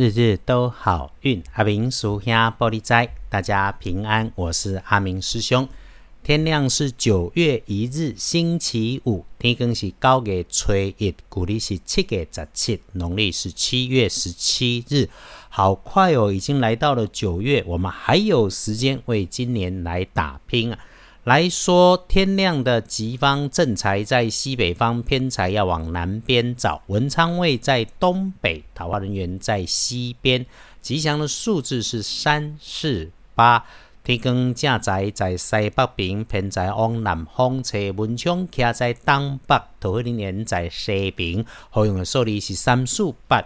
日日都好运，阿明属兄玻璃斋，大家平安。我是阿明师兄。天亮是九月一日，星期五。天更是高月初一，古历是七月十七，农历是七月十七日。好快哦，已经来到了九月，我们还有时间为今年来打拼啊！来说，天亮的吉方正财在西北方，偏财要往南边找。文昌位在东北，桃花人员在西边。吉祥的数字是三四八。天光正财在西北边，偏财往南方车文昌徛在东北，桃花人员在西边。好用的数字是三四八。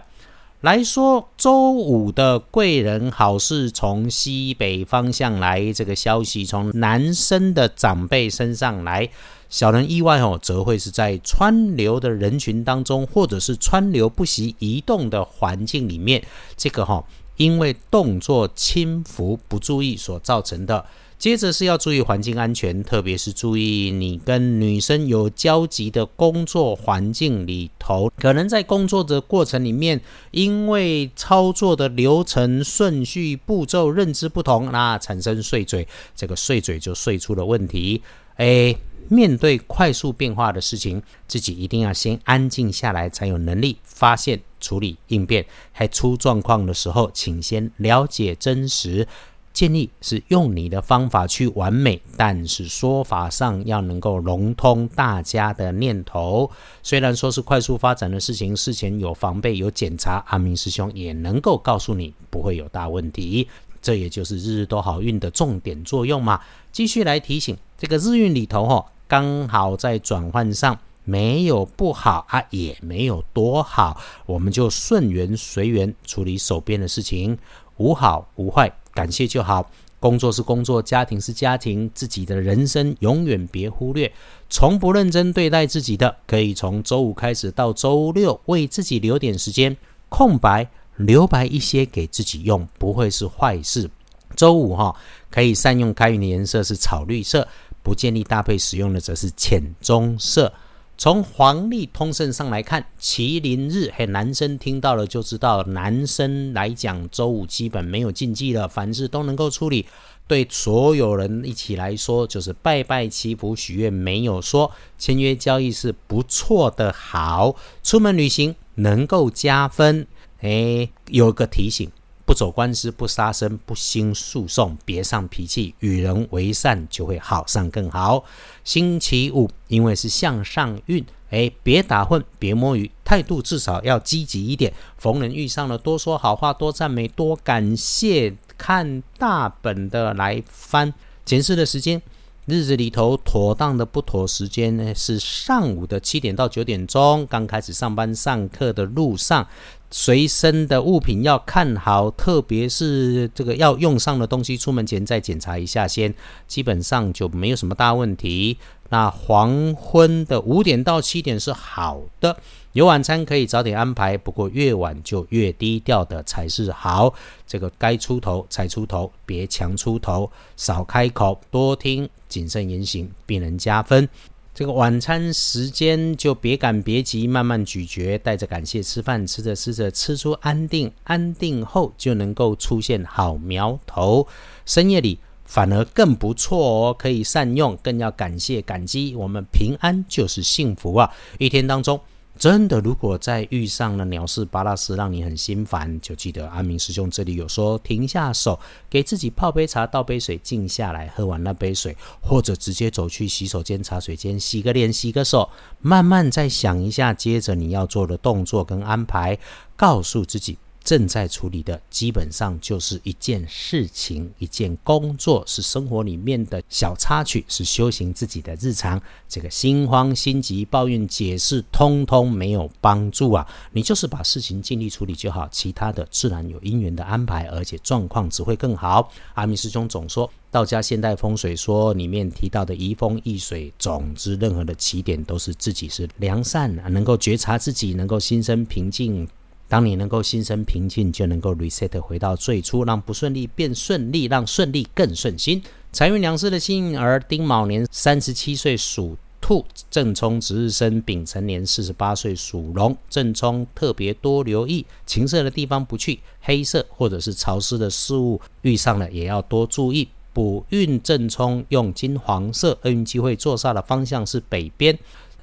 来说，周五的贵人好事从西北方向来，这个消息从男生的长辈身上来，小人意外哦，则会是在川流的人群当中，或者是川流不息移动的环境里面，这个哈，因为动作轻浮不注意所造成的。接着是要注意环境安全，特别是注意你跟女生有交集的工作环境里头，可能在工作的过程里面，因为操作的流程顺序步骤认知不同，那产生碎嘴，这个碎嘴就碎出了问题。哎，面对快速变化的事情，自己一定要先安静下来，才有能力发现、处理、应变。还出状况的时候，请先了解真实。建议是用你的方法去完美，但是说法上要能够融通大家的念头。虽然说是快速发展的事情，事前有防备有检查，阿明师兄也能够告诉你不会有大问题。这也就是日日都好运的重点作用嘛。继续来提醒，这个日运里头哈，刚好在转换上没有不好啊，也没有多好，我们就顺缘随缘处理手边的事情，无好无坏。感谢就好，工作是工作，家庭是家庭，自己的人生永远别忽略。从不认真对待自己的，可以从周五开始到周六，为自己留点时间，空白留白一些给自己用，不会是坏事。周五哈，可以善用开运的颜色是草绿色，不建议搭配使用的则是浅棕色。从黄历通胜上来看，麒麟日，嘿，男生听到了就知道，男生来讲，周五基本没有禁忌了，凡事都能够处理。对所有人一起来说，就是拜拜祈福许愿，没有说签约交易是不错的。好，出门旅行能够加分。哎，有个提醒。不走官司，不杀生，不兴诉讼，别上脾气，与人为善就会好上更好。星期五，因为是向上运，哎，别打混，别摸鱼，态度至少要积极一点。逢人遇上了，多说好话，多赞美，多感谢，看大本的来翻。前世的时间，日子里头妥当的不妥时间呢，是上午的七点到九点钟，刚开始上班上课的路上。随身的物品要看好，特别是这个要用上的东西，出门前再检查一下先，基本上就没有什么大问题。那黄昏的五点到七点是好的，有晚餐可以早点安排，不过越晚就越低调的才是好。这个该出头才出头，别强出头，少开口，多听，谨慎言行，必能加分。这个晚餐时间就别赶别急，慢慢咀嚼，带着感谢吃饭，吃着吃着吃出安定，安定后就能够出现好苗头。深夜里反而更不错哦，可以善用，更要感谢感激。我们平安就是幸福啊！一天当中。真的，如果再遇上了鸟事巴拉斯，让你很心烦，就记得阿明师兄这里有说，停下手，给自己泡杯茶，倒杯水，静下来，喝完那杯水，或者直接走去洗手间、茶水间洗个脸、洗个手，慢慢再想一下，接着你要做的动作跟安排，告诉自己。正在处理的基本上就是一件事情、一件工作，是生活里面的小插曲，是修行自己的日常。这个心慌心急、抱怨、解释，通通没有帮助啊！你就是把事情尽力处理就好，其他的自然有因缘的安排，而且状况只会更好。阿弥师兄总说，道家现代风水说里面提到的移风易水，总之任何的起点都是自己是良善啊，能够觉察自己，能够心生平静。当你能够心生平静，就能够 reset 回到最初，让不顺利变顺利，让顺利更顺心。财运良师的幸运儿丁卯年三十七岁属兔，正冲值日生，丙辰年四十八岁属龙。正冲特别多留意，情色的地方不去，黑色或者是潮湿的事物遇上了也要多注意。补运正冲用金黄色，厄运机会坐煞的方向是北边，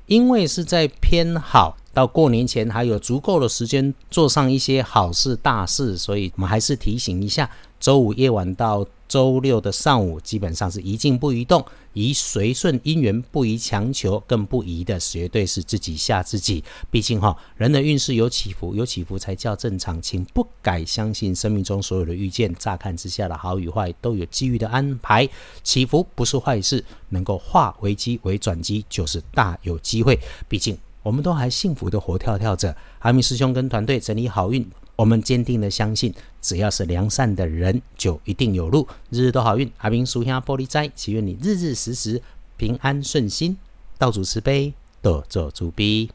因为是在偏好。到过年前还有足够的时间做上一些好事大事，所以我们还是提醒一下：周五夜晚到周六的上午，基本上是宜静不宜动，宜随顺因缘，不宜强求，更不宜的绝对是自己吓自己。毕竟哈，人的运势有起伏，有起伏才叫正常，请不改相信生命中所有的遇见，乍看之下的好与坏都有机遇的安排，起伏不是坏事，能够化危机为转机，就是大有机会。毕竟。我们都还幸福的活跳跳着，阿明师兄跟团队整理好运，我们坚定的相信，只要是良善的人，就一定有路，日日都好运。阿明书香玻璃斋，祈愿你日日时时平安顺心，道主慈悲，多做主逼。